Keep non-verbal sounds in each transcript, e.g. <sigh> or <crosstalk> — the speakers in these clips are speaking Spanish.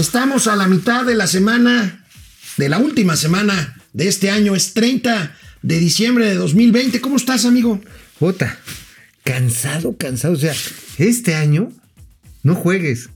Estamos a la mitad de la semana, de la última semana de este año, es 30 de diciembre de 2020. ¿Cómo estás, amigo? Puta, cansado, cansado. O sea, este año no juegues.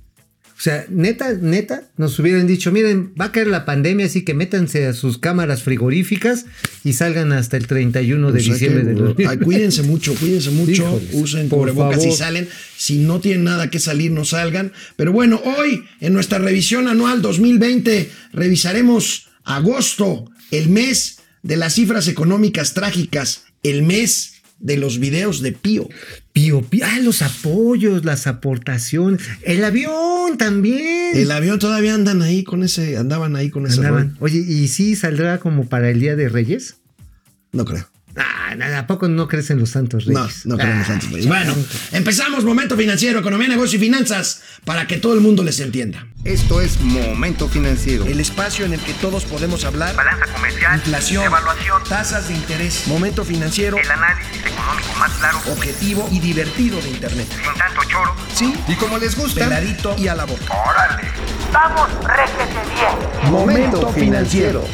O sea, neta, neta, nos hubieran dicho, miren, va a caer la pandemia, así que métanse a sus cámaras frigoríficas y salgan hasta el 31 de Pues hay diciembre que- de 2020. ay, cuídense mucho, cuídense mucho. Híjoles, usen cubrebocas favor. salen. Si no tienen nada que salir, no salgan. Pero bueno, hoy en nuestra revisión anual 2020 revisaremos agosto, el mes de las cifras económicas trágicas, el mes de los videos de Pío. Pío, pío, ah, los apoyos, las aportaciones, el avión también. El avión todavía andan ahí con ese, andaban ahí con ese Andaban. Oye, ¿y sí saldrá como para el Día de Reyes? No creo. Ah, ¿a poco no crees en los santos No, reyes? no queremos Ah, antes. pues. Bueno, empezamos Momento Financiero, Economía, Negocio y Finanzas para que todo el mundo les entienda. Esto es Momento Financiero. El espacio en el que todos podemos hablar. balanza comercial, Inflación, evaluación, tasas de interés, momento financiero, el análisis económico más claro, objetivo y divertido de Internet. sin tanto choro. Sí, Y como les gusta, peladito y a la boca. ¡Órale! ¡Vamos, réjete bien! Momento Financiero.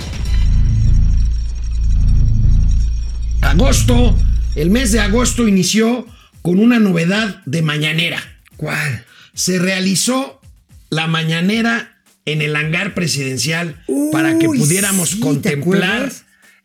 Agosto, el mes de agosto inició con una novedad de mañanera. ¿Cuál? Se realizó la mañanera en el hangar presidencial para que pudiéramos sí, ¿te contemplar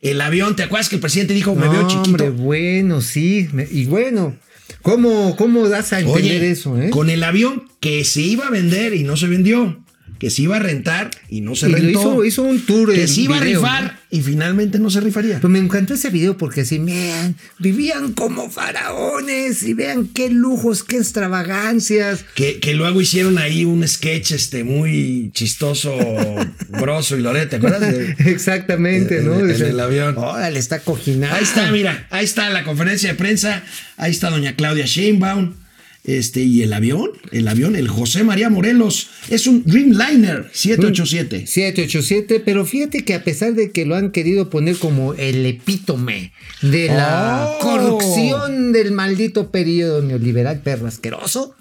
el avión. ¿Te acuerdas que el presidente dijo, me veo chiquito? Hombre, bueno, sí. me- y bueno, ¿cómo, ¿cómo das a entender Oye, eso, eh? con el avión que se iba a vender y no se vendió, que se iba a rentar y no se Y rentó, hizo, hizo un tour que se iba a rifar y finalmente no se rifaría. Pero me encantó ese video porque así, vean, vivían como faraones y vean qué lujos, qué extravagancias. Que, que luego hicieron ahí un sketch este muy chistoso, <laughs> Broso y Loret, ¿te acuerdas? De- Exactamente, En- ¿no? en el avión. Órale, está coginado. Ahí está, mira, ahí está la conferencia de prensa, ahí está doña Claudia Sheinbaum, este, y el avión, el avión, el José María Morelos, es un Dreamliner 787. 787, pero fíjate que a pesar de que lo han querido poner como el epítome de la Oh. corrupción del maldito periodo neoliberal perro asqueroso,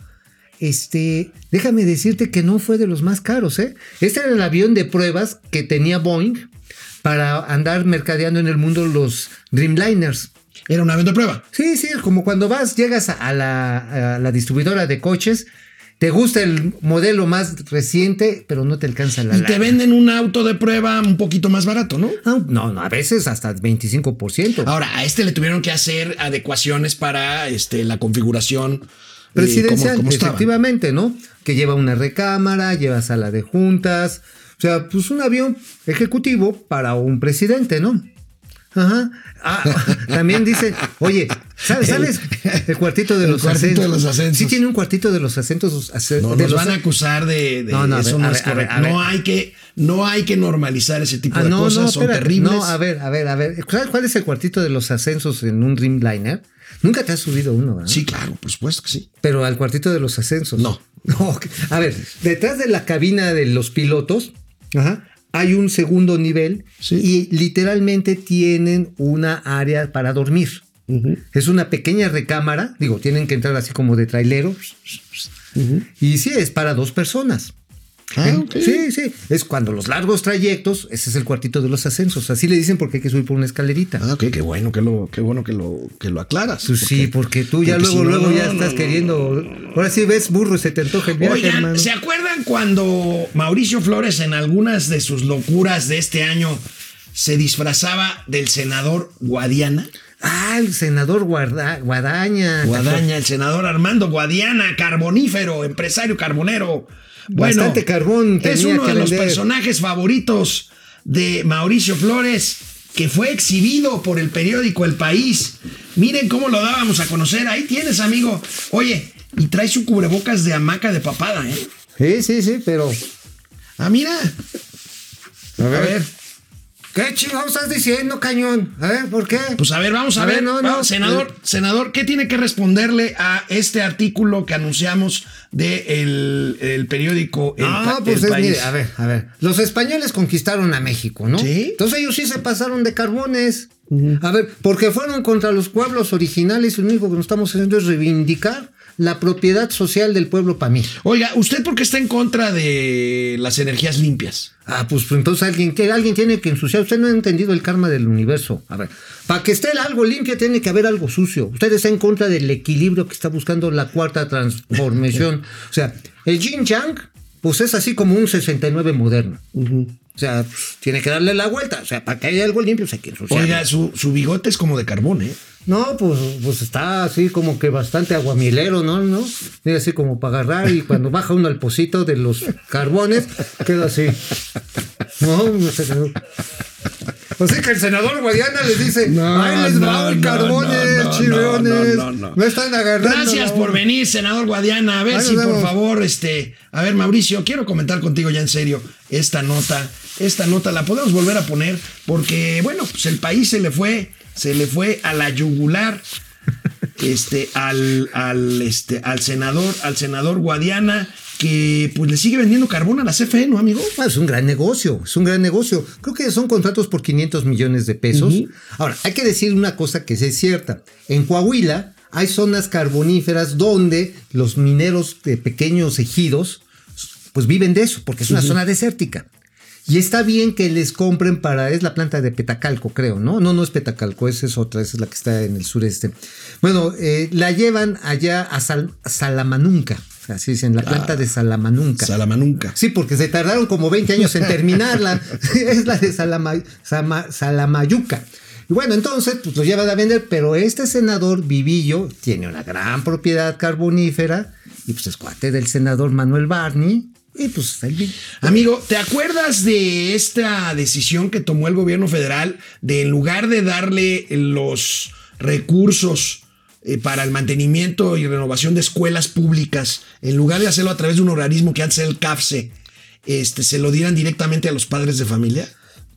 este, déjame decirte que no fue de los más caros, ¿eh? Este era el avión de pruebas que tenía Boeing para andar mercadeando en el mundo los Dreamliners. Era un avión de prueba. Sí, sí, como cuando vas, llegas a la, a la distribuidora de coches, te gusta el modelo más reciente, pero no te alcanza la Y te venden un auto de prueba un poquito más barato, ¿no? Ah, No, no, a veces hasta 25%. Ahora, a este le tuvieron que hacer adecuaciones para este, la configuración eh, Presidencial, estaba. efectivamente, ¿no? Que lleva una recámara, lleva sala de juntas. O sea, pues un avión ejecutivo para un presidente, ¿no? Ajá. Ah, <laughs> también dice, oye, ¿sabes, sabes el cuartito de el los cuartito acentos? de los acentos. Sí tiene un cuartito de los acentos. ace- No, de nos los van a acusar de, de- No, no, eso ver, no es ver, correcto. No hay que no hay que normalizar ese tipo Ah, de no, cosas, no, son terribles. No, a ver, a ver, a ver. ¿Sabes cuál es el cuartito de los ascensos en un Dreamliner? Nunca te has subido uno, ¿verdad? Sí, claro, por supuesto que sí. Pero al cuartito de los ascensos. No. <laughs> No, a ver, detrás de la cabina de los pilotos ajá, hay un segundo nivel Sí. y literalmente tienen una área para dormir. Es una pequeña recámara, digo, tienen que entrar así como de trailero. Y sí, es para dos personas. Ah, ¿Eh? Sí, sí. Es cuando los largos trayectos, ese es el cuartito de los ascensos. Así le dicen porque hay que subir por una escalerita. Ah, ok, qué bueno que lo, qué bueno que lo, que lo aclaras. Pues sí, porque tú ya porque luego, si no, luego ya no, estás no, queriendo. Ahora sí ves burro y se te antoja el viaje, Oigan, hermano. ¿se acuerdan cuando Mauricio Flores en algunas de sus locuras de este año se disfrazaba del senador Guadiana? Ah, el senador Guarda- Guadaña. Guadaña, el senador Armando Guadiana, carbonífero, empresario carbonero. Bueno, Bastante carbón es uno que de los personajes favoritos de Mauricio Flores, que fue exhibido por el periódico El País. Miren cómo lo dábamos a conocer. Ahí tienes, amigo. Oye, y trae su cubrebocas de hamaca de papada, ¿eh? Sí, sí, sí, pero. Ah, mira. A A ver. ¿Qué chingados estás diciendo, cañón? A ver, ¿por qué? Pues a ver, vamos a, A ver, ver, no, no, senador, eh. senador, ¿qué tiene que responderle a este artículo que anunciamos de el, periódico El, No, pues El es, País? mire, a ver, a ver. Los españoles conquistaron a México, ¿no? Sí. Entonces ellos sí se pasaron de carbones. A ver, porque fueron contra los pueblos originales y lo único que nos estamos haciendo es reivindicar la propiedad social del pueblo para mí. Oiga, ¿usted por qué está en contra de las energías limpias? Ah, pues entonces alguien, que alguien tiene que ensuciar. Usted no ha entendido el karma del universo. A ver, para que esté algo limpio tiene que haber algo sucio. Usted está en contra del equilibrio que está buscando la cuarta transformación. <laughs> o sea, el yin yang, pues es así como un 69 moderno. O sea, pues, tiene que darle la vuelta. O sea, para que haya algo limpio, pues hay que ensuciar. Oiga, su, su bigote es como de carbón, ¿eh? No, pues, pues está así como que bastante aguamilero, ¿no? ¿no? Mira, así como para agarrar y cuando baja uno al pocito de los carbones, queda así. No, no sé. no. O sea que el senador Guadiana les dice, No, ¡ay, les no, va el carbones, no, no, chirriones! no, no, no. Me están agarrando. Gracias por onda". venir, senador Guadiana. A ver Ahí si por favor, este, a ver, Mauricio, quiero comentar contigo ya en serio esta nota. Esta nota la podemos volver a poner porque, bueno, pues el país se le fue, se le fue a la yugular. Este, al, al, este, al senador, al senador Guadiana, que pues le sigue vendiendo carbón a la CFE, ¿no, amigo? Ah, es un gran negocio, es un gran negocio. Creo que son contratos por 500 millones de pesos. Ahora, hay que decir una cosa que sí es cierta. En Coahuila hay zonas carboníferas donde los mineros de pequeños ejidos pues viven de eso, porque es una zona desértica. Y está bien que les compren para, es la planta de Petacalco, creo, ¿no? No, no es Petacalco, esa es otra, esa es la que está en el sureste. Bueno, eh, la llevan allá a, Sal- Salamanunca, así dicen, la planta de Salamanunca. Salamanunca. Sí, porque se tardaron como 20 años en terminarla. <laughs> <laughs> es la de Salama- Salamayuca. Y bueno, entonces, pues lo llevan a vender, pero este senador Vivillo tiene una gran propiedad carbonífera y pues es cuate del senador Manuel Barney y pues Amigo, ¿te acuerdas de esta decisión que tomó el gobierno federal de en lugar de darle los recursos eh, para el mantenimiento y renovación de escuelas públicas, en lugar de hacerlo a través de un organismo que antes era el CAFSE, este, se lo dieran directamente a los padres de familia?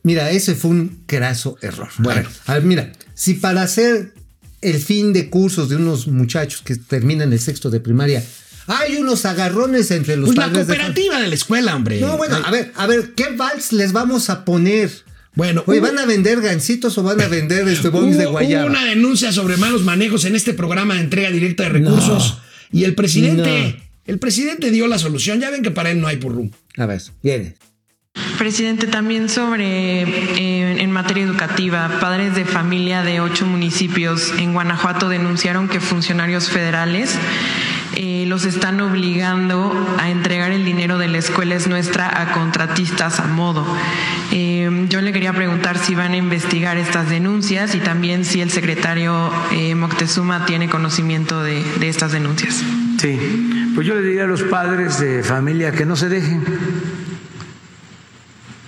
Mira, ese fue un craso error. Bueno. A ver, a ver, mira, si para hacer el fin de cursos de unos muchachos que terminan el sexto de primaria, hay unos agarrones entre los Pues la padres de familia. cooperativa de la escuela, hombre. No, bueno, a ver, a ver, ¿qué vals les vamos a poner? Bueno, Oye, ¿van a vender gancitos o van a vender este bongs de guayaba? hubo una denuncia sobre malos manejos en este programa de entrega directa de recursos y el presidente, el presidente dio la solución. Ya ven que para él no hay purrum. A ver, viene. Presidente, también sobre eh, en materia educativa, padres de familia de ocho municipios en Guanajuato denunciaron que funcionarios federales eh, los están obligando a entregar el dinero de la escuela es nuestra a contratistas a modo. Eh, yo le quería preguntar si van a investigar estas denuncias y también si el secretario eh, Moctezuma tiene conocimiento de, de estas denuncias. Sí, pues yo le diría a los padres de familia que no se dejen,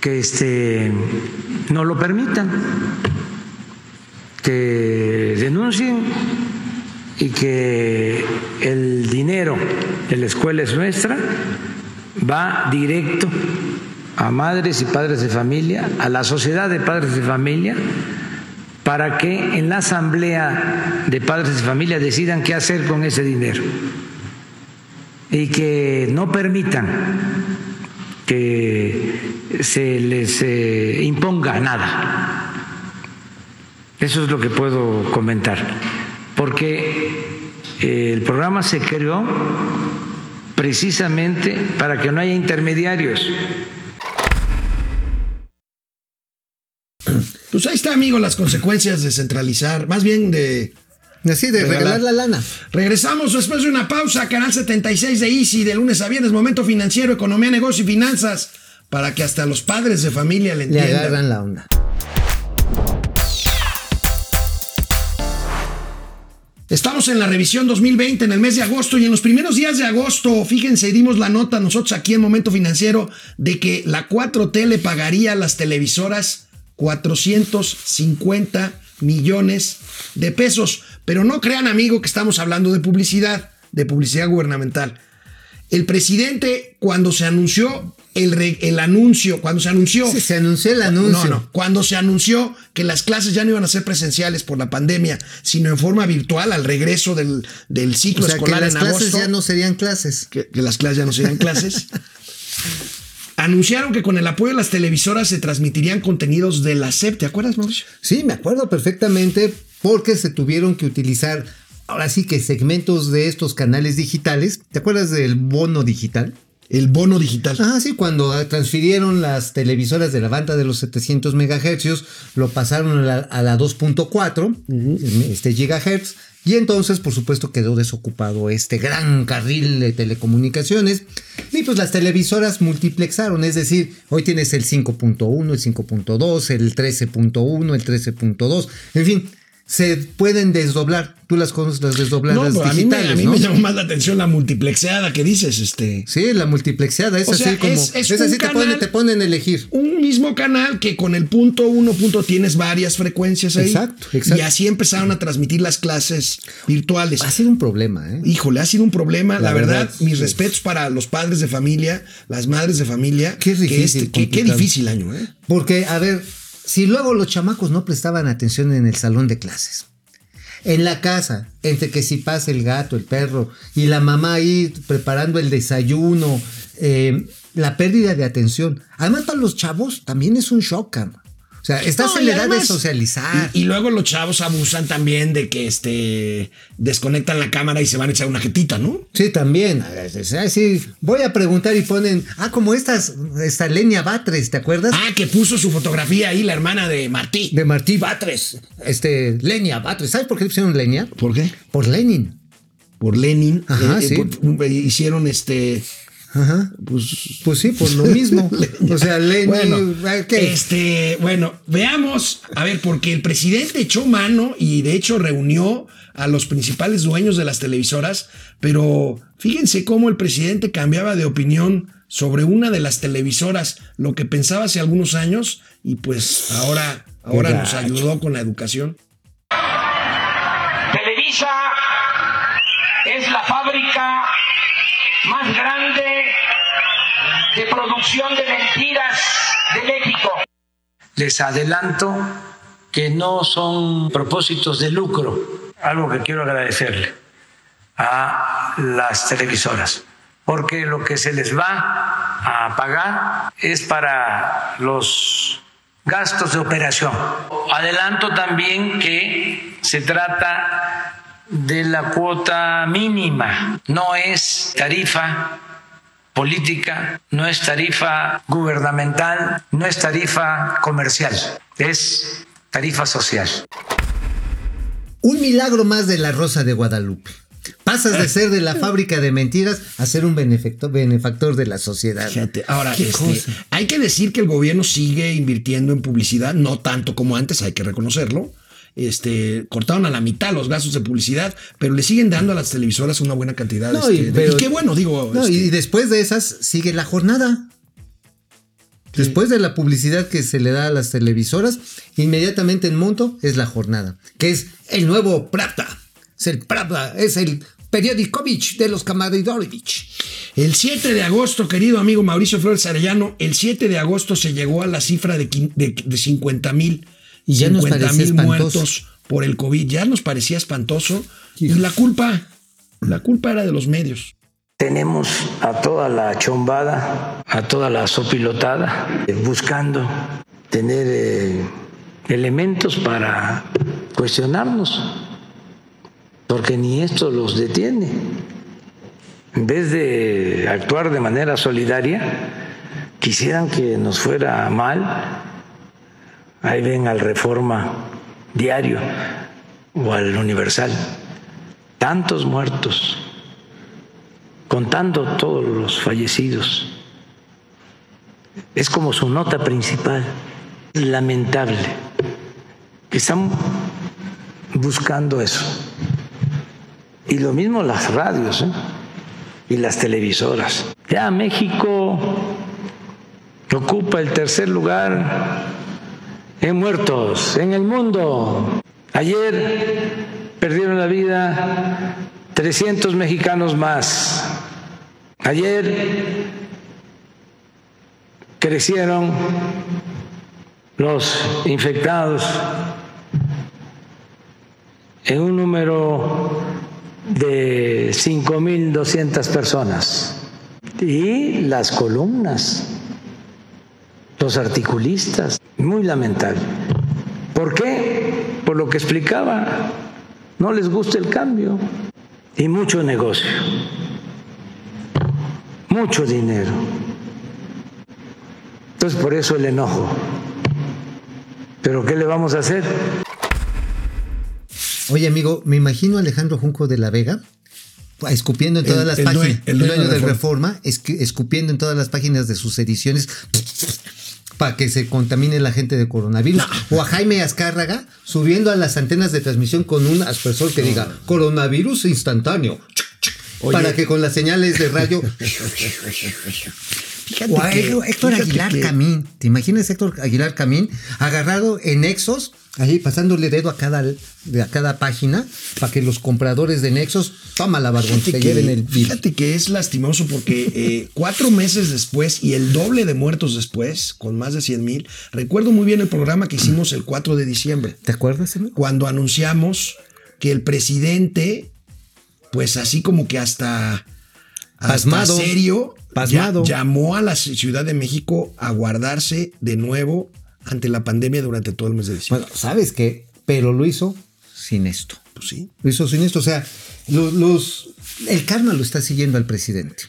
que este no lo permitan, que denuncien y que el dinero de la escuela es nuestra va directo a madres y padres de familia, a la sociedad de padres de familia, para que en la asamblea de padres de familia decidan qué hacer con ese dinero y que no permitan que se les eh, imponga nada. Eso es lo que puedo comentar, porque el programa se creó precisamente para que no haya intermediarios. Pues ahí está, amigo, las consecuencias de centralizar, más bien de... Así de Regalar. regalar la lana. Regresamos después de una pausa, canal 76 de Easy, de lunes a viernes, momento financiero, economía, negocio y finanzas, para que hasta los padres de familia le Le entiendan. agarran la onda. Estamos en la revisión 2020 en el mes de agosto y en los primeros días de agosto, fíjense, dimos la nota nosotros aquí en Momento Financiero de que la 4T le pagaría a las televisoras 450 millones de pesos. Pero no crean, amigo, que estamos hablando de publicidad, de publicidad gubernamental. El presidente, cuando se anunció el, re- el anuncio, cuando se anunció... Sí, se anunció el anuncio. No, no. Cuando se anunció que las clases ya no iban a ser presenciales por la pandemia, sino en forma virtual al regreso del, del ciclo O sea, que escolar las en clases agosto, ya no serían clases. que, que las clases ya no serían clases, <laughs> anunciaron que con el apoyo de las televisoras se transmitirían contenidos de la SEP. ¿Te acuerdas, Mauricio? Sí, me acuerdo perfectamente porque se tuvieron que utilizar ahora sí que segmentos de estos canales digitales. ¿Te acuerdas del bono digital? El bono digital. Ah, sí, cuando transfirieron las televisoras de la banda de los 700 megahercios, lo pasaron a la, a la 2.4 este gigahertz. Y entonces, por supuesto, quedó desocupado este gran carril de telecomunicaciones. Y pues las televisoras multiplexaron, es decir, hoy tienes el 5.1, el 5.2, el 13.1, el 13.2, en fin, se pueden desdoblar. Tú las conoces, las desdobladas No, a mí, me, a mí ¿no? me llamó más la atención la multiplexeada que dices, este. Sí, la multiplexeada es O así sea, como. es- Es, es así, te ponen, te ponen elegir. Un mismo canal que con el punto uno punto tienes varias frecuencias ahí. Exacto, exacto. Y así empezaron a transmitir las clases virtuales. Ha sido un problema, ¿eh? Híjole, ha sido un problema. La, La verdad, verdad, mis respetos para los padres de familia, las madres de familia. Qué que difícil, este- qué- qué difícil año, ¿eh? Porque, a ver, si luego los chamacos no prestaban atención en el salón de clases, en la casa, entre que si pasa el gato, el perro, y la mamá ahí preparando el desayuno, eh, la pérdida de atención. Además, para los chavos también es un shock. O sea, estás No, en la edad de socializar. Y, y luego los chavos abusan también de que este desconectan la cámara y se van a echar una jetita, ¿no? Sí, también. Sí, voy a preguntar y ponen, ah, como estas, esta Lenia Batres, ¿te acuerdas? Ah, que puso su fotografía ahí la hermana de Martí. De Martí Batres. Este, Lenia Batres. ¿Sabes por qué pusieron Lenia? ¿Por qué? Por Lenin. Por Lenin. Ajá, Eh, eh, sí. por- eh, hicieron este. Ajá. Pues. Pues sí, por lo mismo. <laughs> o sea, Lenin. Bueno, ¿qué? este, bueno, veamos, a ver, porque el presidente echó mano y de hecho reunió a los principales dueños de las televisoras, pero fíjense cómo el presidente cambiaba de opinión sobre una de las televisoras, lo que pensaba hace algunos años y pues ahora, ahora nos ayudó con la educación. Televisa es la fábrica más grande de producción de mentiras de México. Les adelanto que no son propósitos de lucro, algo que quiero agradecerle a las televisoras, porque lo que se les va a pagar es para los gastos de operación. Adelanto también que se trata de la cuota mínima, no es tarifa política, no es tarifa gubernamental, no es tarifa comercial, es tarifa social. Un milagro más de la Rosa de Guadalupe. Pasas de ser de la fábrica de mentiras a ser un benefactor, benefactor de la sociedad. Fíjate, ahora, este, hay que decir que el gobierno sigue invirtiendo en publicidad, no tanto como antes, hay que reconocerlo. Este, cortaron a la mitad los gastos de publicidad, pero le siguen dando a las televisoras una buena cantidad. No, este, y- de- y qué bueno, digo. No, este, y después de esas sigue la jornada. Después de la publicidad que se le da a las televisoras, inmediatamente en monto es la jornada, que es el nuevo Pravda. Es el Pravda, es el periódicovich de los Kamadidorovich. El 7 de agosto, querido amigo Mauricio Flores Arellano, el 7 de agosto se llegó a la cifra de, de, de 50 mil Y ya nos parecía mil espantoso. muertos por el COVID. Ya nos parecía espantoso. Y la culpa, la culpa era de los medios. Tenemos a toda la chombada, a toda la sopilotada, eh, buscando tener eh, elementos para cuestionarnos, porque ni esto los detiene. En vez de actuar de manera solidaria, quisieran que nos fuera mal. Ahí ven al Reforma Diario o al Universal. Tantos muertos contando todos los fallecidos. Es como su nota principal, lamentable, que están buscando eso. Y lo mismo las radios ¿eh? y las televisoras. Ya México ocupa el tercer lugar en muertos en el mundo. Ayer perdieron la vida 300 mexicanos más. Ayer crecieron los infectados en un número de 5.200 personas. Y las columnas, los articulistas, muy lamentable. ¿Por qué? Por lo que explicaba no les gusta el cambio y mucho negocio, mucho dinero. Entonces por eso el enojo. Pero ¿qué le vamos a hacer? Oye, amigo, me imagino a Alejandro Junco de la Vega escupiendo en todas El- las el páginas, dueño- el el dueño dueño de de Reforma, escu- escupiendo en todas las páginas de sus ediciones para que se contamine la gente de coronavirus. O a Jaime Azcárraga subiendo a las antenas de transmisión con un aspersor que diga coronavirus instantáneo. Oye. Para que con las señales de radio Fíjate O a que- Héctor- Aguilar que- Camín. ¿Te imaginas Héctor Aguilar Camín agarrado en Nexos, ahí pasándole dedo a cada, a cada página para que los compradores de Nexos, toma la barbón, se lleven el bill. fíjate que es lastimoso porque eh, cuatro meses después y el doble de muertos después, con más de 100 mil, recuerdo muy bien el programa que hicimos el 4 de diciembre, ¿Te acuerdas, amigo? cuando anunciamos que el presidente, pues así como que hasta, hasta Pasmado. serio, Pasmado. ya- llamó a la Ciudad de México a guardarse de nuevo ante la pandemia durante todo el mes de diciembre. Bueno, ¿sabes qué? Pero lo hizo sin esto. Pues sí. Lo hizo sin esto. O sea, los, los- el karma lo está siguiendo al presidente.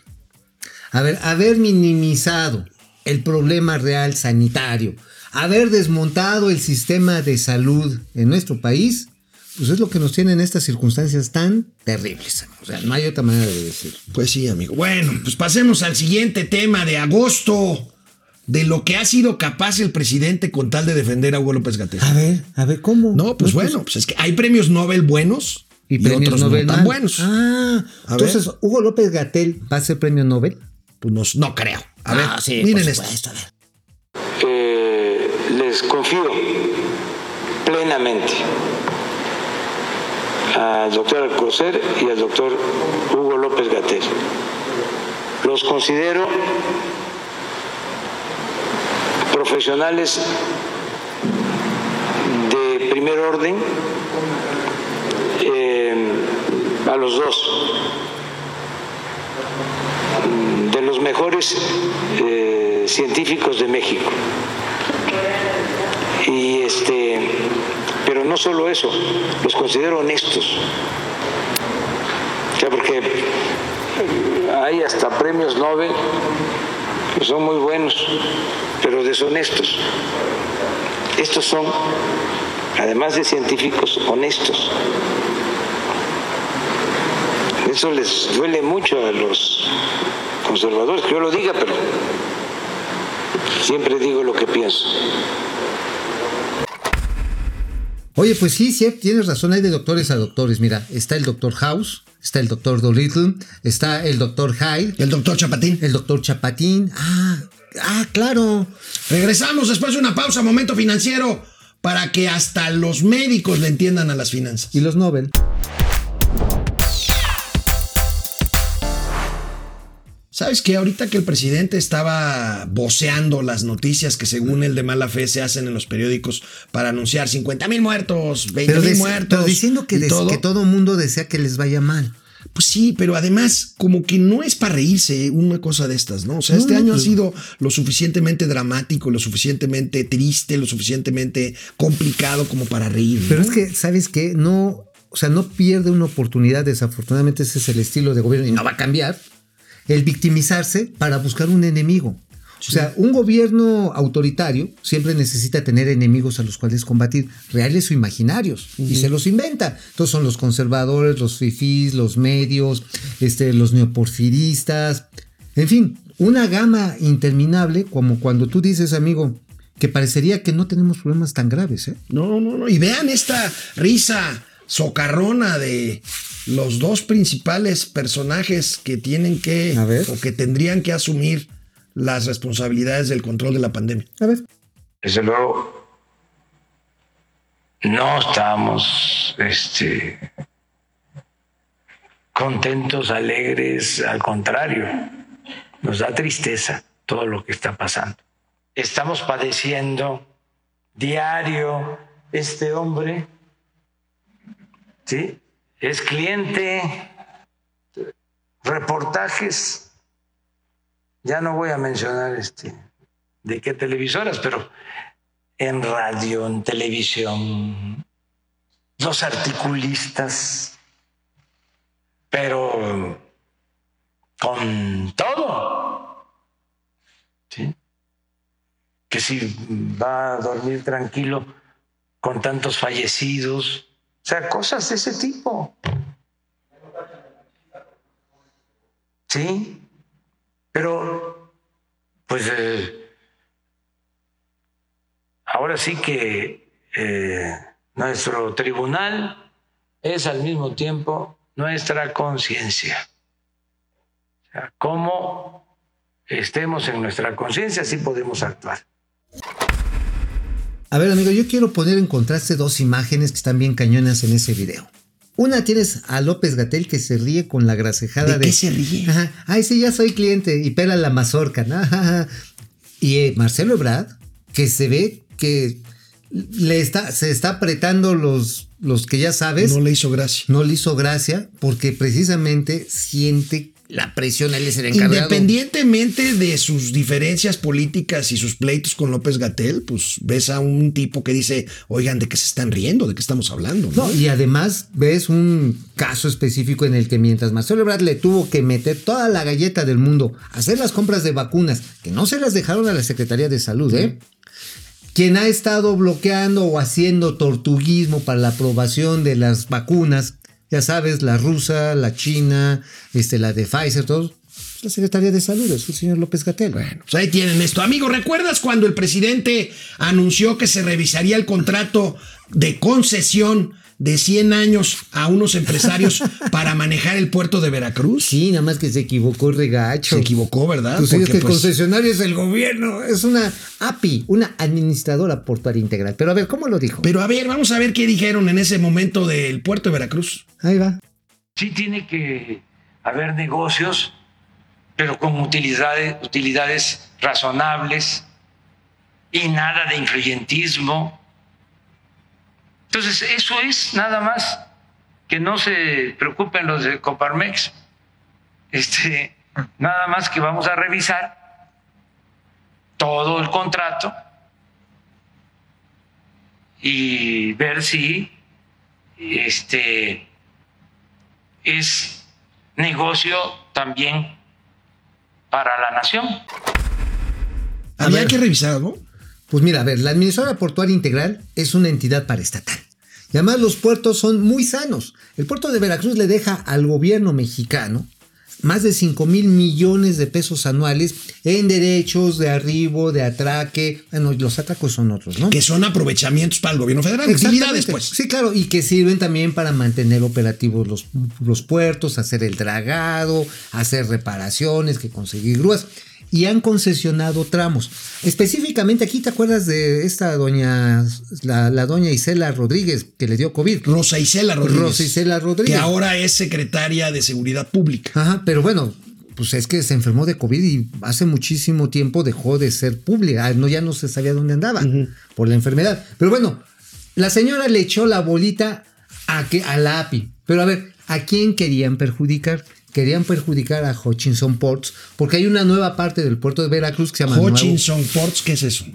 A ver, haber minimizado el problema real sanitario, haber desmontado el sistema de salud en nuestro país, pues es lo que nos tiene en estas circunstancias tan terribles. O sea, no hay otra manera de decirlo. Pues sí, amigo. Bueno, pues pasemos al siguiente tema de agosto. De lo que ha sido capaz el presidente con tal de defender a Hugo López Gatell. A ver, a ver, ¿cómo? No, pues bueno, pues es que hay premios Nobel buenos y, y, premios otros Nobel no tan mal. buenos. Ah, A entonces, Hugo López Gatel va a ser premio Nobel. Pues no, no creo. A ver, Ah, sí, miren esto. a ver. Eh, les confío plenamente al doctor Alcocer y al doctor Hugo López Gatel. Los considero profesionales de primer orden eh, a los dos de los mejores eh, científicos de México. Y este, pero no solo eso, los considero honestos. O sea, porque hay hasta premios Nobel que son muy buenos, pero deshonestos. Estos son, además de científicos, honestos. Eso les duele mucho a los conservadores, que yo lo diga, pero siempre digo lo que pienso. Oye, pues sí, sí, tienes razón, hay de doctores a doctores. Mira, está el doctor House, está el doctor Dolittle, está el doctor Hyde, El doctor Chapatín. el doctor Chapatín. Ah, ah, claro. Regresamos después de una pausa, momento financiero, para que hasta los médicos le entiendan a las finanzas. Y los Nobel. ¿Sabes qué? Ahorita que el presidente estaba voceando las noticias que según el de mala fe se hacen en los periódicos para anunciar 50 mil muertos, 20 Pero, mil muertos. pero diciendo que, des- todo. que todo mundo desea que les vaya mal. Pues sí, pero además como que no es para reírse una cosa de estas, ¿no? O sea, este no, año ha sido lo suficientemente dramático, lo suficientemente triste, lo suficientemente complicado como para reír. ¿no? Pero es que, ¿sabes qué? No, o sea, no pierde una oportunidad, desafortunadamente ese es el estilo de gobierno y no va a cambiar, el victimizarse para buscar un enemigo. O sea, un gobierno autoritario siempre necesita tener enemigos a los cuales combatir, reales o imaginarios, y se los inventa. Entonces son los conservadores, los fifís, los medios, este, los neoporfiristas, en fin, una gama interminable como cuando tú dices, amigo, que parecería que no tenemos problemas tan graves, ¿eh? No, no, no. Y vean esta risa socarrona de los dos principales personajes que tienen que o que tendrían que asumir las responsabilidades del control de la pandemia. A ver. Desde luego, no estamos este, contentos, alegres, al contrario, nos da tristeza todo lo que está pasando. Estamos padeciendo diario este hombre, ¿sí? Es cliente, reportajes, ya no voy a mencionar este, de qué televisoras, pero en radio, en televisión, los articulistas, pero con todo. ¿Sí? Que si va a dormir tranquilo con tantos fallecidos, o sea, cosas de ese tipo. Sí, pero pues eh, ahora sí que eh, nuestro tribunal es al mismo tiempo nuestra conciencia. O sea, como estemos en nuestra conciencia, así podemos actuar. A ver, amigo, yo quiero poner en contraste dos imágenes que están bien cañonas en ese video. Una tienes a López Gatel que se ríe con la grasejada ¿De de. qué se ríe? Ajá. Ay, sí, ya soy cliente. Y pela la mazorca. ¿no? <laughs> Ajá. Y eh, Marcelo Ebrard, que se ve que le está, se está apretando los, los que ya sabes. No le hizo gracia. no le hizo gracia porque precisamente siente la presión, él es el encargado. Independientemente de sus diferencias políticas y sus pleitos con López Gatel, pues ves a un tipo que dice, oigan, ¿de qué se están riendo? ¿De qué estamos hablando? No, ¿no? y además ves un caso específico en el que mientras Marcelo Ebrard le tuvo que meter toda la galleta del mundo, a hacer las compras de vacunas, que no se las dejaron a la Secretaría de Salud, ¿eh? Quien ha estado bloqueando o haciendo tortuguismo para la aprobación de las vacunas, ya sabes, la rusa, la china, este, la de Pfizer, todos, la Secretaría de Salud, es el señor López Gatel. Bueno, pues ahí tienen esto. Amigo, ¿recuerdas cuando el presidente anunció que se revisaría el contrato de concesión de 100 años a unos empresarios <laughs> para manejar el puerto de Veracruz? Sí, nada más que se equivocó regacho. Se equivocó, ¿verdad? Pues es Porque, que el pues, concesionario es el gobierno, es una API, una administradora portuaria integral. Pero a ver, ¿cómo lo dijo? Pero a ver, vamos a ver qué dijeron en ese momento del puerto de Veracruz. Ahí va. Sí tiene que haber negocios, pero con utilidades, utilidades razonables y nada de influyentismo. Entonces, eso es nada más que no se preocupen los de Coparmex. Este, nada más que vamos a revisar todo el contrato y ver si este es negocio también para la nación. Había que revisar, ¿no? Pues mira, a ver, la administradora portuaria integral es una entidad paraestatal. Y además los puertos son muy sanos. El puerto de Veracruz le deja al gobierno mexicano más de 5 mil millones de pesos anuales en derechos de arribo, de atraque. Bueno, los atracos son otros, ¿no? Que son aprovechamientos para el gobierno federal. Utilidades, pues. Sí, claro, y que sirven también para mantener operativos los, los puertos, hacer el dragado, hacer reparaciones, que conseguir grúas. Y han concesionado tramos. Específicamente aquí, ¿te acuerdas de esta doña, la, la doña Isela Rodríguez, que le dio COVID? Rosa Isela Rodríguez. Rosa Isela Rodríguez. Que ahora es secretaria de Seguridad Pública. Ajá, pero bueno, pues es que se enfermó de COVID y hace muchísimo tiempo dejó de ser pública. Ah, No, ya no se sabía dónde andaba por la enfermedad. Pero bueno, la señora le echó la bolita a, que, a la API. Pero a ver, ¿a quién querían perjudicar? Querían perjudicar a Hutchinson Ports porque hay una nueva parte del puerto de Veracruz que se llama Nuevo- Hutchinson Ports, ¿qué es eso?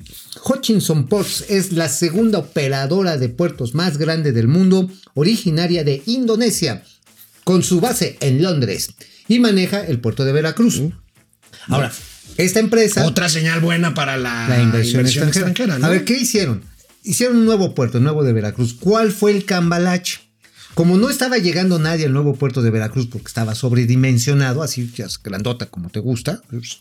Hutchinson Ports es la segunda operadora de puertos más grande del mundo, originaria de Indonesia, con su base en Londres, y maneja el puerto de Veracruz. Ahora, esta empresa, Otra señal buena para la, la inversión, extranjera. ¿no? A ver, ¿qué hicieron? Hicieron un nuevo puerto, nuevo de Veracruz. ¿Cuál fue el cambalache? Como no estaba llegando nadie al nuevo puerto de Veracruz porque estaba sobredimensionado, así ya es grandota como te gusta, pues,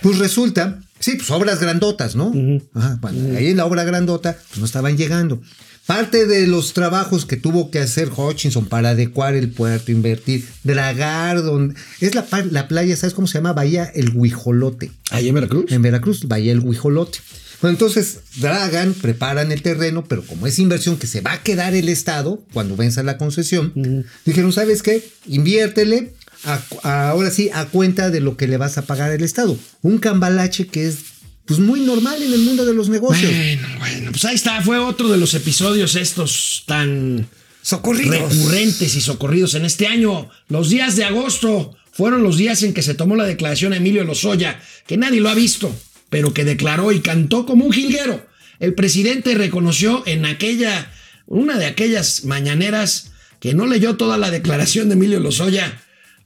pues resulta, sí, pues obras grandotas, ¿no? Ajá, bueno, ahí en la obra grandota, pues no estaban llegando. Parte de los trabajos que tuvo que hacer Hutchinson para adecuar el puerto, invertir, dragar, donde, es la, la playa, ¿sabes cómo se llama? Bahía El Huijolote. Ahí en Veracruz. En Veracruz, Bahía El Huijolote. Bueno, entonces dragan, preparan el terreno, pero como es inversión que se va a quedar el Estado cuando venza la concesión, dijeron, ¿sabes qué? Inviértele, a- a- ahora sí, a cuenta de lo que le vas a pagar el Estado. Un cambalache que es pues muy normal en el mundo de los negocios. Bueno, bueno, pues ahí está, fue otro de los episodios estos tan Socorridos. recurrentes y socorridos en este año. Los días de agosto fueron los días en que se tomó la declaración a Emilio Lozoya, que nadie lo ha visto, pero que declaró y cantó como un jilguero. El presidente reconoció en aquella una de aquellas mañaneras que no leyó toda la declaración de Emilio Lozoya,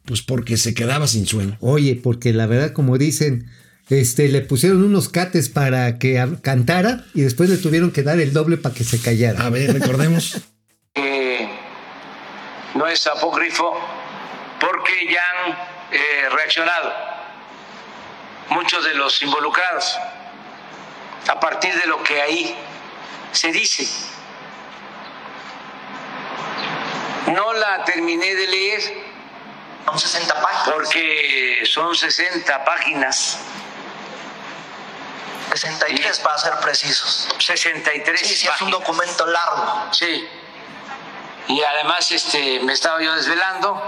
pues porque se quedaba sin sueño. Oye, porque la verdad, como dicen, este, le pusieron unos cates para que cantara y después le tuvieron que dar el doble para que se callara. A ver, recordemos. <laughs> Eh, no es apócrifo porque ya han eh, reaccionado muchos de los involucrados a partir de lo que ahí se dice. No la terminé de leer Son 60 páginas. porque son 60 páginas, 63 para ser precisos. 63 Sí, sí, es un páginas. documento largo. Sí. Y además este, me estaba yo desvelando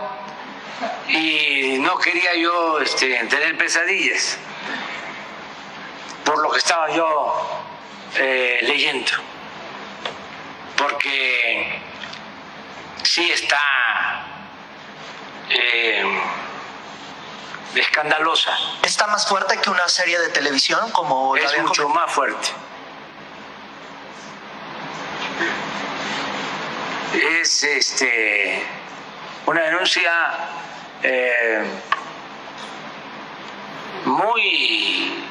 y no quería yo este, tener pesadillas que estaba yo eh, leyendo. Porque sí está eh, escandalosa, Está más fuerte que una serie de televisión como es mucho comentado. más fuerte. Es este una denuncia eh, muy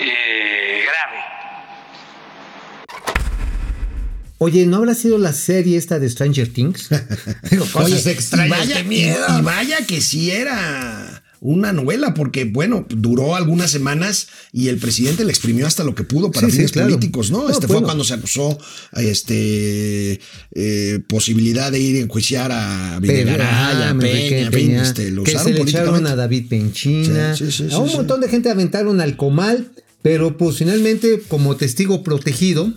eh, grave. Oye, ¿no habrá sido la serie esta de Stranger Things? <laughs> Digo, cosas Oye, extrañas, y vaya, qué miedo. y- y vaya que sí era una novela, porque bueno, duró algunas semanas y el presidente le exprimió hasta lo que pudo para Sí, sí, fines claro. políticos, ¿no? No, este fue cuando se acusó este eh, posibilidad de ir a enjuiciar a Videgaray, a Peña, fin, tenía- este, lo que usaron se le echaron a David Penchina. Sí, a un montón de gente aventaron al comal, pero pues finalmente como testigo protegido.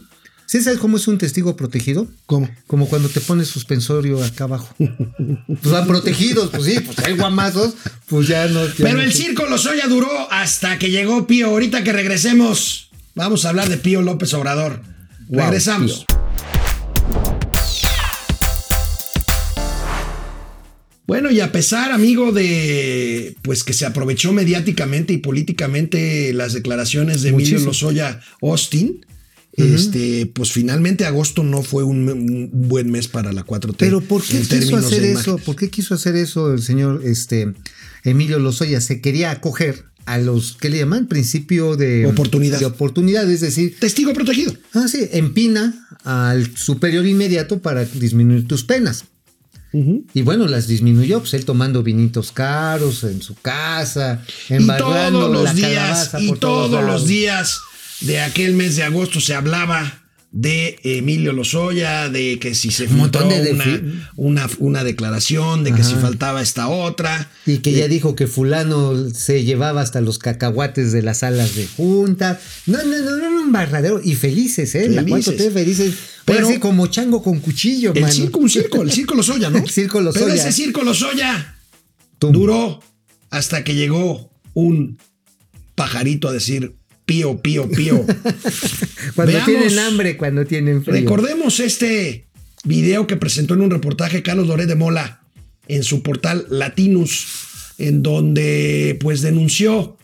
¿Sí sabes cómo es un testigo protegido? ¿Cómo? Como cuando te pones suspensorio acá abajo. pues van protegidos, pues sí, pues hay guamazos, pues ya no. ya Pero no el circo Lozoya duró hasta que llegó Pío. Ahorita que regresemos, vamos a hablar de Pío López Obrador. Wow, Regresamos. Bueno, y a pesar, amigo, de pues que se aprovechó mediáticamente y políticamente las declaraciones de Emilio Muchísimo. Lozoya Austin, este, pues finalmente agosto no fue un, un buen mes para la 4T. Pero ¿por qué quiso hacer eso? ¿Por qué quiso hacer eso el señor este, Emilio Lozoya? Se quería acoger a los, ¿qué le llaman? Principio de Oportunidad. De oportunidad, es decir, Testigo protegido. ah, sí, empina al superior inmediato para disminuir tus penas. Y bueno, las disminuyó, pues él tomando vinitos caros en su casa, Y embarrando todos los la días, calabaza y por todos los días de aquel mes de agosto se hablaba de Emilio Lozoya, de que si se Un montón filtró de una, una, una declaración, de que si faltaba esta otra. Y que ya dijo que fulano se llevaba hasta los cacahuates de las salas de junta. No, no, no, no, no, un barradero. Y felices, ¿eh? La Felices. 4T felices. Pero- Pero como chango con cuchillo, El mano. circo, un circo, el circo Lozoya, ¿no? <laughs> El circo Lozoya. Pero ese circo Lozoya Tum. duró hasta que llegó un pajarito a decir pío, pío, pío. <laughs> Cuando Veamos. tienen hambre, cuando tienen frío. Recordemos este video que presentó en un reportaje Carlos Loret de Mola en su portal Latinus, en donde pues denunció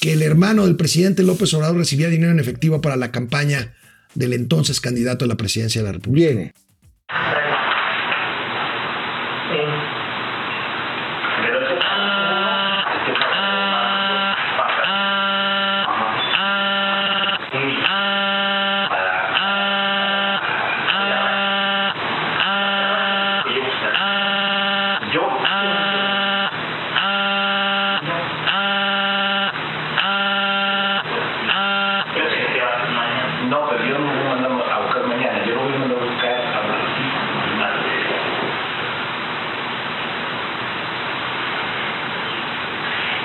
que el hermano del presidente López Obrador recibía dinero en efectivo para la campaña del entonces candidato a la presidencia de la República. Viene. No, pero yo no lo voy a mandar a buscar mañana, yo lo voy a mandar a buscar a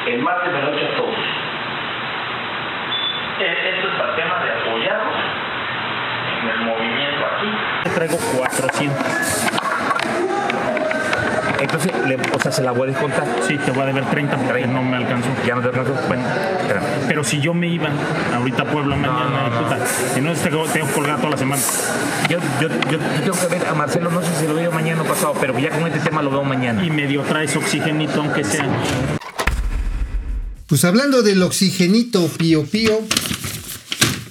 El martes me lo echas todo. Esto es para el tema de apoyarnos en el movimiento aquí. traigo 400. Entonces, le- a descontar. Sí, te voy a deber 30 porque no me alcanzó. Ya no te alcanzó. Bueno, Espérame. pero si yo me iba ahorita a Puebla mañana, no, no. puta, si no tengo, tengo colgado toda la semana. Yo, yo, yo, yo tengo que ver a Marcelo, no sé si lo veo mañana o pasado, pero ya con este tema lo veo mañana. Y medio traes oxigenito, aunque sea. Pues hablando del oxigenito pío pío,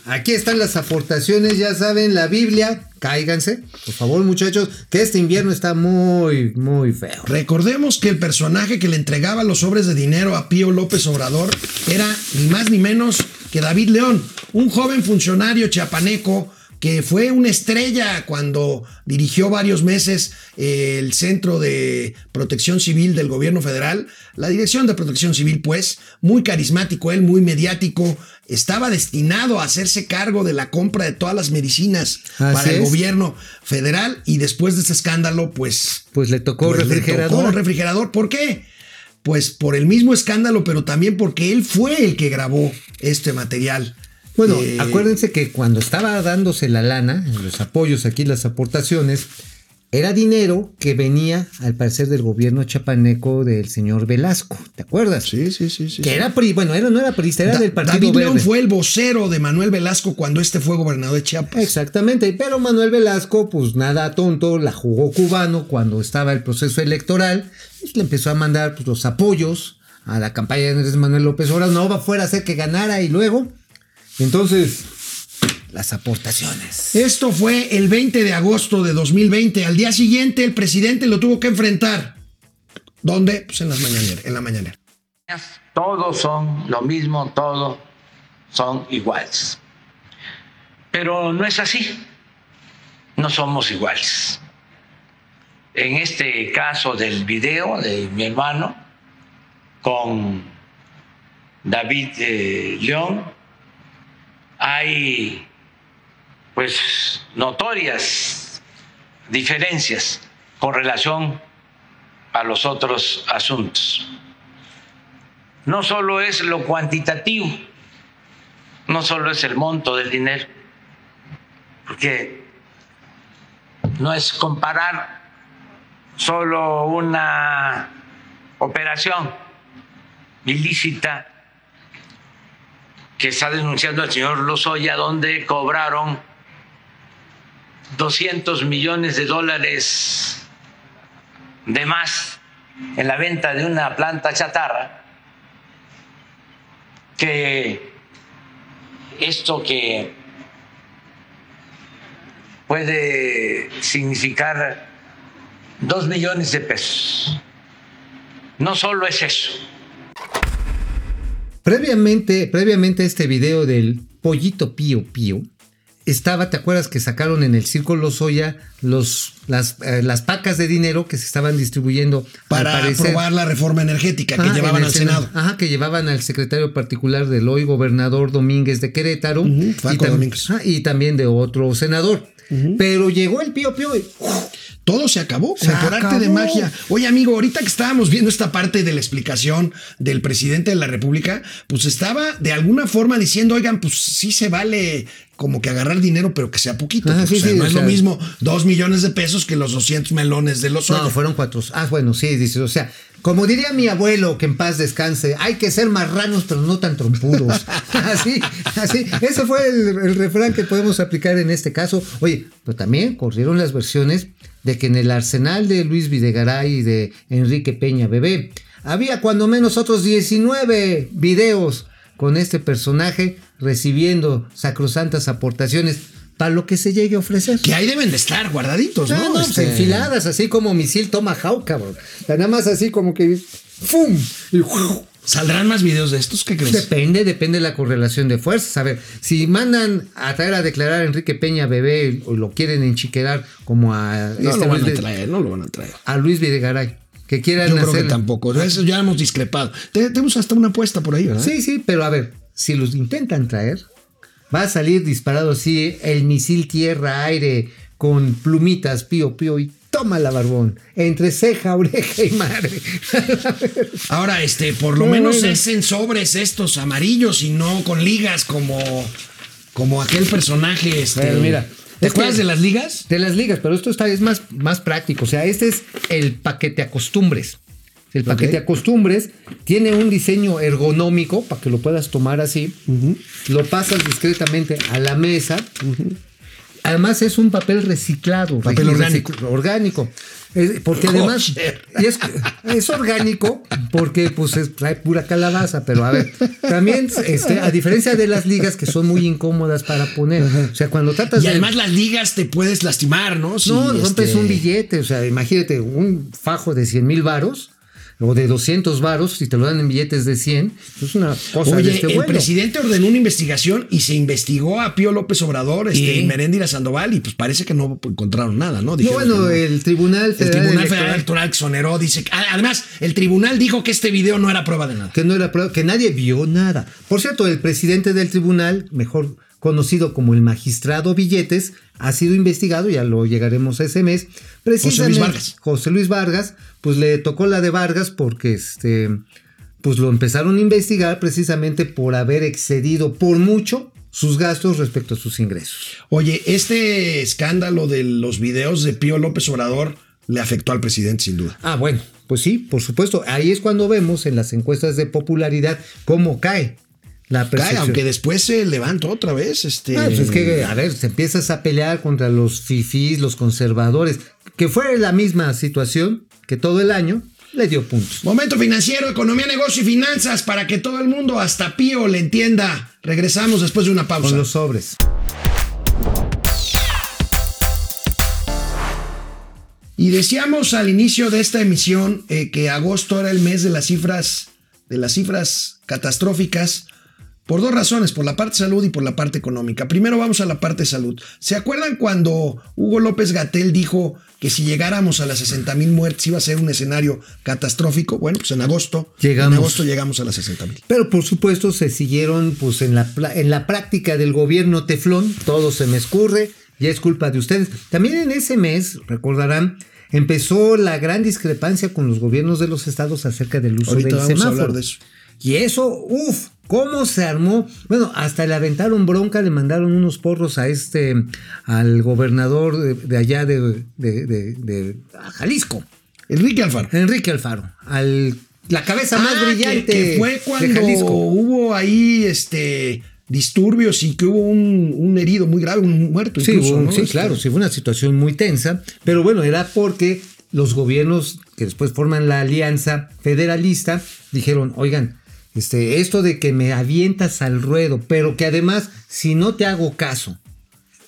aquí están las aportaciones, ya saben, la Biblia, cáiganse, por favor muchachos, que este invierno está muy, muy feo. Recordemos que el personaje que le entregaba los sobres de dinero a Pío López Obrador era ni más ni menos que David León, un joven funcionario chiapaneco que fue una estrella cuando dirigió varios meses eh, el Centro de Protección Civil del Gobierno Federal, la Dirección de Protección Civil, pues, muy carismático él, muy mediático, estaba destinado a hacerse cargo de la compra de todas las medicinas Así para el es. gobierno federal y después de ese escándalo, pues... Pues le tocó pues, le refrigerador. tocó refrigerador. ¿Por qué? Pues por el mismo escándalo, pero también porque él fue el que grabó este material. Bueno, Eh, acuérdense que cuando estaba dándose la lana, los apoyos aquí, las aportaciones, era dinero que venía, al parecer, del gobierno chapaneco del señor Velasco. ¿Te acuerdas? Sí, sí, sí. sí Que era PRI, bueno, era, no era priista, era Da- del Partido David Verde. León fue el vocero de Manuel Velasco cuando este fue gobernador de Chiapas. Exactamente, pero Manuel Velasco, pues nada tonto, la jugó cubano cuando estaba el proceso electoral, pues, le empezó a mandar pues, los apoyos a la campaña de Andrés Manuel López Obrador, no va fuera a hacer que ganara y luego, entonces, las aportaciones. Esto fue el 20 de agosto de 2020. Al día siguiente el presidente lo tuvo que enfrentar. ¿Dónde? Pues en las mañaneras, en la mañanera. Todos son lo mismo, todos son iguales. Pero no es así. No somos iguales. En este caso del video de mi hermano con David eh, León, hay pues notorias diferencias con relación a los otros asuntos. No solo es lo cuantitativo, no solo es el monto del dinero, porque no es comparar solo una operación ilícita que está denunciando el señor Lozoya, donde cobraron 200 millones de dólares de más en la venta de una planta chatarra que esto que puede significar dos millones de pesos. No solo es eso. Previamente, previamente este video del pollito pío pío, estaba, ¿te acuerdas que sacaron en el Circo Lozoya los, las, eh, las pacas de dinero que se estaban distribuyendo Para parecer- aprobar la reforma energética que llevaban al Senado. Ajá, que llevaban al secretario particular del hoy gobernador Domínguez de Querétaro. Ujú, y, Paco Domínguez. ajá, y también de otro senador. Pero llegó el pío pío y Todo se acabó, Se como por arte de magia. Oye, amigo, ahorita que estábamos viendo esta parte de la explicación del presidente de la República, pues estaba de alguna forma diciendo, oigan, pues sí se vale como que agarrar dinero, pero que sea poquito. Ajá, porque, sí, o sea, sí, no es sea- lo mismo dos millones de pesos que los 200 melones de los No, fueron cuatro. Ah, bueno, sí, dices, o sea, como diría mi abuelo, que en paz descanse, hay que ser marranos, pero no tan trompudos. <laughs> así, así. Ese fue el, el refrán que podemos aplicar en este caso. Oye, pero también corrieron las versiones de que en el arsenal de Luis Videgaray y de Enrique Peña Bebé había cuando menos otros 19 videos con este personaje recibiendo sacrosantas aportaciones para lo que se llegue a ofrecer. Que ahí deben de estar guardaditos, Ah, ¿no? no, pues, Este, enfiladas, así como misil Tomahawk, cabrón. Nada más así como que. ¡Fum! Y ¿Saldrán más videos de estos? ¿Qué crees? Depende, depende de la correlación de fuerzas. A ver, si mandan a traer a declarar a Enrique Peña Bebé o lo quieren enchiquerar como a, No este lo van a traer, no lo van a traer. a Luis Videgaray, que quieran Yo creo hacer. que tampoco. Eso ya hemos discrepado. Te- Tenemos hasta una apuesta por ahí, ¿verdad? Sí, sí, pero a ver, si los intentan traer, va a salir disparado así el misil tierra-aire con plumitas, pío, pío, y toma la barbón, entre ceja, <laughs> oreja y madre. <laughs> Ahora, este, por lo No, menos bueno. es en sobres estos amarillos y no con ligas como, como aquel personaje. Este, Pero mira, ¿Te acuerdas de las ligas? De las ligas, pero esto está, es más, más práctico. O sea, este es el paquete acostumbres. El paquete Ok. acostumbres tiene un diseño ergonómico para que lo puedas tomar así. Lo pasas discretamente a la mesa. Además es un papel reciclado. Papel orgánico. orgánico. Porque además es, es orgánico porque pues es, trae pura calabaza, pero a ver, también este, a diferencia de las ligas que son muy incómodas para poner, o sea, cuando tratas Y de además las ligas te puedes lastimar, ¿no? Si, no, rompes este, un billete, o sea, imagínate un fajo de 100 mil varos o de 200 varos, si te lo dan en billetes de 100, es una cosa de Oye, este el vuelo. presidente ordenó una investigación y se investigó a Pío López Obrador, este, y Meréndira Sandoval, y pues parece que no encontraron nada, ¿no? No, Dijeron bueno, no. el Tribunal El Tribunal Federal Electoral exoneró, dice. Además, el tribunal dijo que este video no era prueba de nada. que no era prueba, que nadie vio nada. Por cierto, el presidente del tribunal, mejor conocido como el magistrado Billetes, ha sido investigado, ya lo llegaremos a ese mes. Precisamente, Vargas. José Luis Vargas, pues le tocó la de Vargas porque este, pues lo empezaron a investigar precisamente por haber excedido por mucho sus gastos respecto a sus ingresos. Oye, este escándalo de los videos de Pío López Obrador le afectó al presidente, sin duda. Ah, bueno, pues sí, por supuesto. Ahí es cuando vemos en las encuestas de popularidad cómo cae la Cae, aunque después se levantó otra vez. Este, Ah, pues es que, a ver, te empiezas a pelear contra los fifís, los conservadores, que fue la misma situación que todo el año, le dio puntos. Momento financiero, economía, negocio y finanzas para que todo el mundo, hasta Pío, le entienda. Regresamos después de una pausa. Con los sobres. Y decíamos al inicio de esta emisión eh, que agosto era el mes de las cifras, de las cifras catastróficas, por dos razones, por la parte salud y por la parte económica. Primero vamos a la parte salud. ¿Se acuerdan cuando Hugo López Gatel dijo que si llegáramos a las 60 mil muertes iba a ser un escenario catastrófico? Bueno, pues en agosto, Llegamos. en agosto llegamos a las 60 mil. Pero por supuesto se siguieron pues en la, en la práctica del gobierno teflón, todo se me escurre, y es culpa de ustedes. También en ese mes, recordarán, empezó la gran discrepancia con los gobiernos de los estados acerca del uso Ahorita del vamos a semáforo. hablar de eso. Y eso, uff, ¿cómo se armó? Bueno, hasta le aventaron bronca, le mandaron unos porros a este, al gobernador de, de allá de, de- de- de Jalisco. Enrique Alfaro. Enrique Alfaro, al la cabeza más Ah, brillante que, que fue cuando Jalisco. hubo ahí este disturbios y que hubo un, un herido muy grave, un muerto Sí, incluso, hubo- ¿no? sí, Este, claro, sí, fue una situación muy tensa, pero bueno, era porque los gobiernos que después forman la alianza federalista dijeron, oigan, este, esto de que me avientas al ruedo, pero que además, si no te hago caso,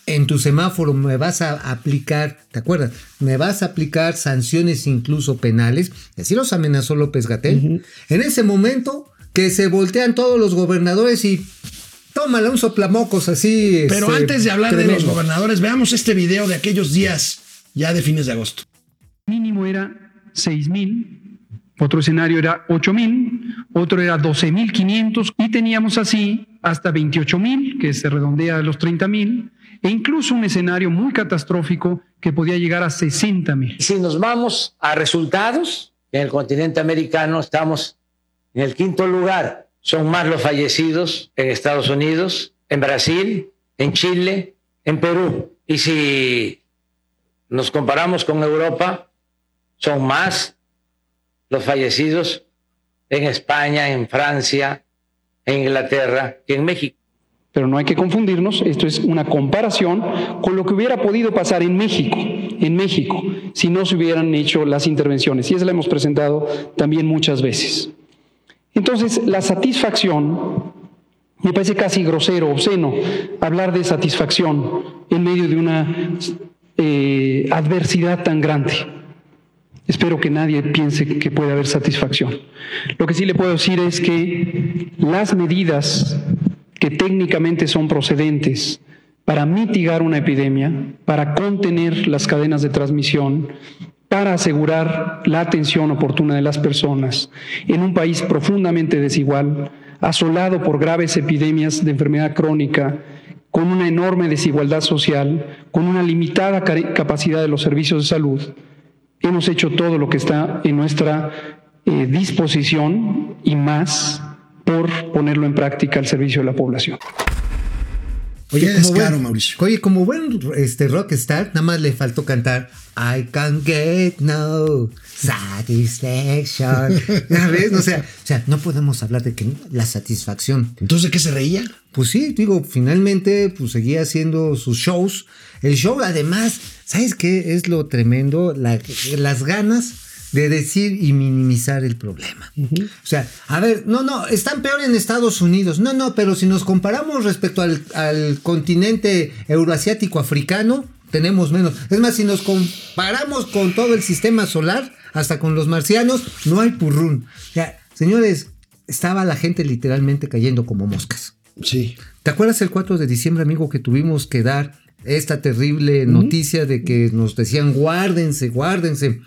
en tu semáforo me vas a aplicar, ¿te acuerdas? Me vas a aplicar sanciones incluso penales. Y así los amenazó López Gatel. En ese momento que se voltean todos los gobernadores y tómala un soplamocos así. Pero este, antes de hablar de los gobernadores, veamos este video de aquellos días ya de fines de agosto. mínimo era 6 mil, otro escenario era 8 mil, otro era 12 mil 500 y teníamos así hasta 28 mil, que se redondea a los 30 mil, e incluso un escenario muy catastrófico que podía llegar a 60 mil. Si nos vamos a resultados, en el continente americano estamos en el quinto lugar. Son más los fallecidos en Estados Unidos, en Brasil, en Chile, en Perú. Y si nos comparamos con Europa, son más los fallecidos en España, en Francia, en Inglaterra en México. Pero no hay que confundirnos, esto es una comparación con lo que hubiera podido pasar en México, en México, si no se hubieran hecho las intervenciones. Y esa la hemos presentado también muchas veces. Entonces, la satisfacción, me parece casi grosero, obsceno, hablar de satisfacción en medio de una eh, adversidad tan grande. Espero que nadie piense que puede haber satisfacción. Lo que sí le puedo decir es que las medidas que técnicamente son procedentes para mitigar una epidemia, para contener las cadenas de transmisión, para asegurar la atención oportuna de las personas en un país profundamente desigual, asolado por graves epidemias de enfermedad crónica, con una enorme desigualdad social, con una limitada ca- capacidad de los servicios de salud, hemos hecho todo lo que está en nuestra eh, disposición y más por ponerlo en práctica al servicio de la población. Como descaro, buen- Mauricio. Oye, como buen este, rockstar, nada más le faltó cantar I can get no satisfaction. <laughs> ¿Ya ves? O sea, o sea, no podemos hablar de que la satisfacción. Entonces, ¿de qué se reía? Pues sí, digo, finalmente pues seguía haciendo sus shows. El show, además, ¿sabes qué es lo tremendo? La- las ganas de decir y minimizar el problema. O sea, a ver, no, no, están peor en Estados Unidos. No, no, pero si nos comparamos respecto al, al continente euroasiático africano, tenemos menos. Es más, si nos comparamos con todo el sistema solar, hasta con los marcianos, no hay purrún. O sea, señores, estaba la gente literalmente cayendo como moscas. Sí. ¿Te acuerdas el 4 de diciembre, amigo, que tuvimos que dar esta terrible noticia de que nos decían guárdense, guárdense?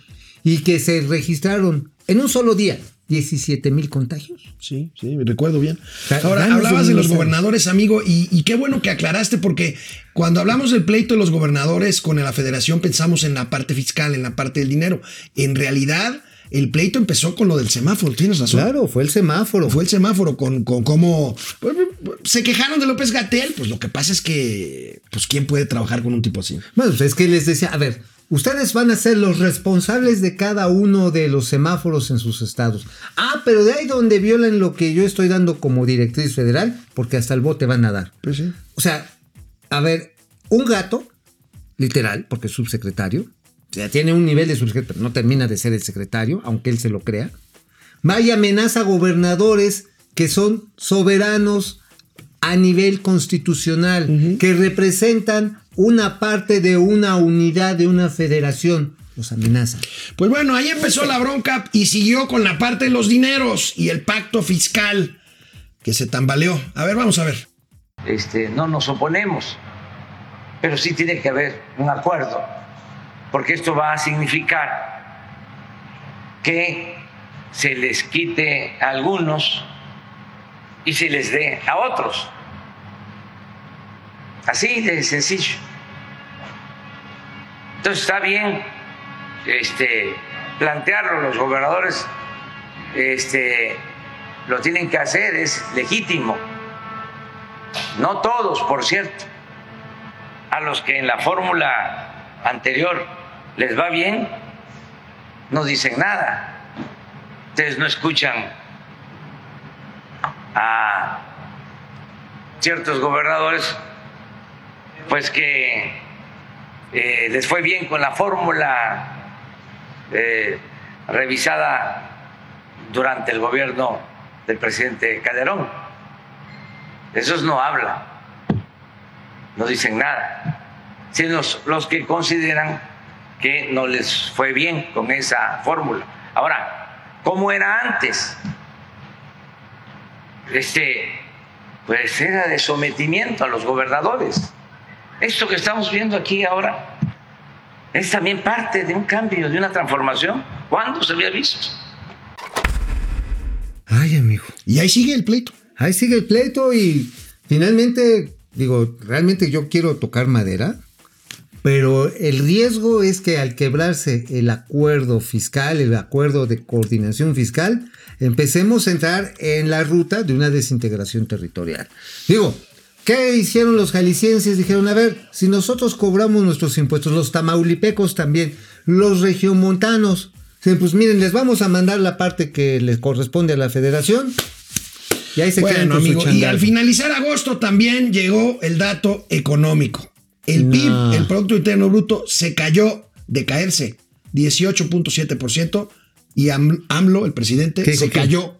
Y que se registraron en un solo día 17 mil contagios. Sí, sí, recuerdo bien. Ahora, hablabas de los gobernadores, amigo, y, y qué bueno que aclaraste, porque cuando hablamos del pleito de los gobernadores con la federación pensamos en la parte fiscal, en la parte del dinero. En realidad, el pleito empezó con lo del semáforo, tienes razón. Claro, fue el semáforo. Fue el semáforo con, con cómo pues, se quejaron de López Gatel. Pues lo que pasa es que, pues, ¿quién puede trabajar con un tipo así? Bueno, pues es que les decía, a ver, ustedes van a ser los responsables de cada uno de los semáforos en sus estados. Ah, pero de ahí donde violan lo que yo estoy dando como directriz federal, porque hasta el bote van a dar. Pues sí. O sea, a ver, un gato, literal, porque es subsecretario, o sea, tiene un nivel de subsecretario, pero no termina de ser el secretario, aunque él se lo crea. Va y amenaza a gobernadores que son soberanos a nivel constitucional, que representan una parte de una unidad, de una federación. Los amenaza. Pues bueno, ahí empezó la bronca y siguió con la parte de los dineros y el pacto fiscal que se tambaleó. A ver, vamos a ver. este, no nos oponemos, pero sí tiene que haber un acuerdo, porque esto va a significar que se les quite a algunos y se les dé a otros. Así de sencillo. Entonces está bien este, plantearlo, los gobernadores este, lo tienen que hacer, es legítimo. No todos, por cierto. A los que en la fórmula anterior les va bien, no dicen nada. Ustedes no escuchan a ciertos gobernadores, pues que eh, les fue bien con la fórmula eh, revisada durante el gobierno del presidente Calderón. Esos no hablan, no dicen nada, sino los, que consideran que no les fue bien con esa fórmula. Ahora, ¿cómo era antes? Este, pues era de sometimiento a los gobernadores. Esto que estamos viendo aquí ahora es también parte de un cambio, de una transformación. ¿Cuándo se había visto? Ay, amigo. Y ahí sigue el pleito. Ahí sigue el pleito y finalmente, digo, realmente yo quiero tocar madera, pero el riesgo es que al quebrarse el acuerdo fiscal, el acuerdo de coordinación fiscal, empecemos a entrar en la ruta de una desintegración territorial. Digo, ¿qué hicieron los jaliscienses? Dijeron, a ver, si nosotros cobramos nuestros impuestos, los tamaulipecos también, los regiomontanos, pues miren, les vamos a mandar la parte que les corresponde a la federación. Y ahí se quedan Bueno, con su amigo, y al finalizar agosto también llegó el dato económico. El No. PIB, el Producto Interno Bruto, se cayó de caerse 18.7% y Am- AMLO, el presidente, ¿Qué dijo se cayó.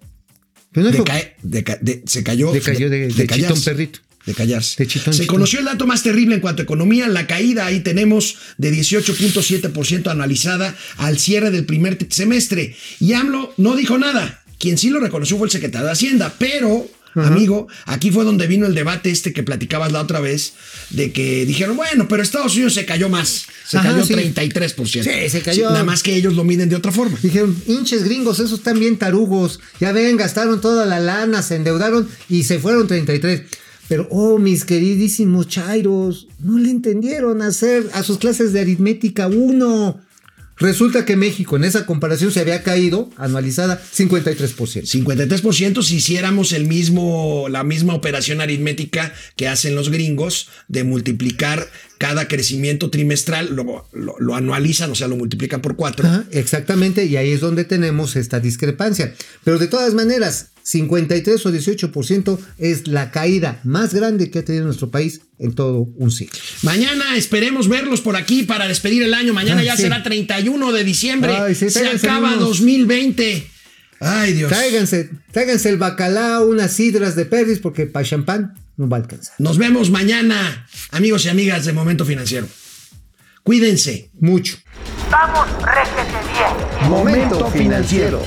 Pero no de dijo- cae- de ca- de- se cayó. De- de callarse, chitón perrito. De callarse. De chitón, se chitón. conoció el dato más terrible en cuanto a economía, la caída ahí tenemos de 18.7% anualizada al cierre del primer semestre. Y AMLO no dijo nada. Quien sí lo reconoció fue el secretario de Hacienda, pero Amigo, aquí fue donde vino el debate este que platicabas la otra vez, de que dijeron, bueno, pero Estados Unidos se cayó más, se Ajá, cayó sí. 33%. Sí, se cayó. nada más que ellos lo miden de otra forma. Dijeron, hinches gringos, esos están bien tarugos. Ya ven, gastaron toda la lana, se endeudaron y se fueron 33. Pero, oh, mis queridísimos chairos, no le entendieron hacer a sus clases de aritmética uno. Resulta que México en esa comparación se había caído anualizada 53%. 53% si hiciéramos el mismo, la misma operación aritmética que hacen los gringos de multiplicar cada crecimiento trimestral, lo, lo- lo anualizan, o sea, lo multiplican por cuatro. Ajá, exactamente, y ahí es donde tenemos esta discrepancia. Pero de todas maneras, 53 o 18% es la caída más grande que ha tenido nuestro país en todo un siglo. Mañana esperemos verlos por aquí para despedir el año. Mañana Ah, ya sí. será 31 de diciembre. Ay, sí, Se acaba unos. 2020. Ay, Dios. Tráiganse, tráiganse el bacalao, unas sidras de perdiz, porque para champán no va a alcanzar. Nos vemos mañana, amigos y amigas de Momento Financiero. Cuídense. Mucho. Vamos, réjete bien. Momento financiero.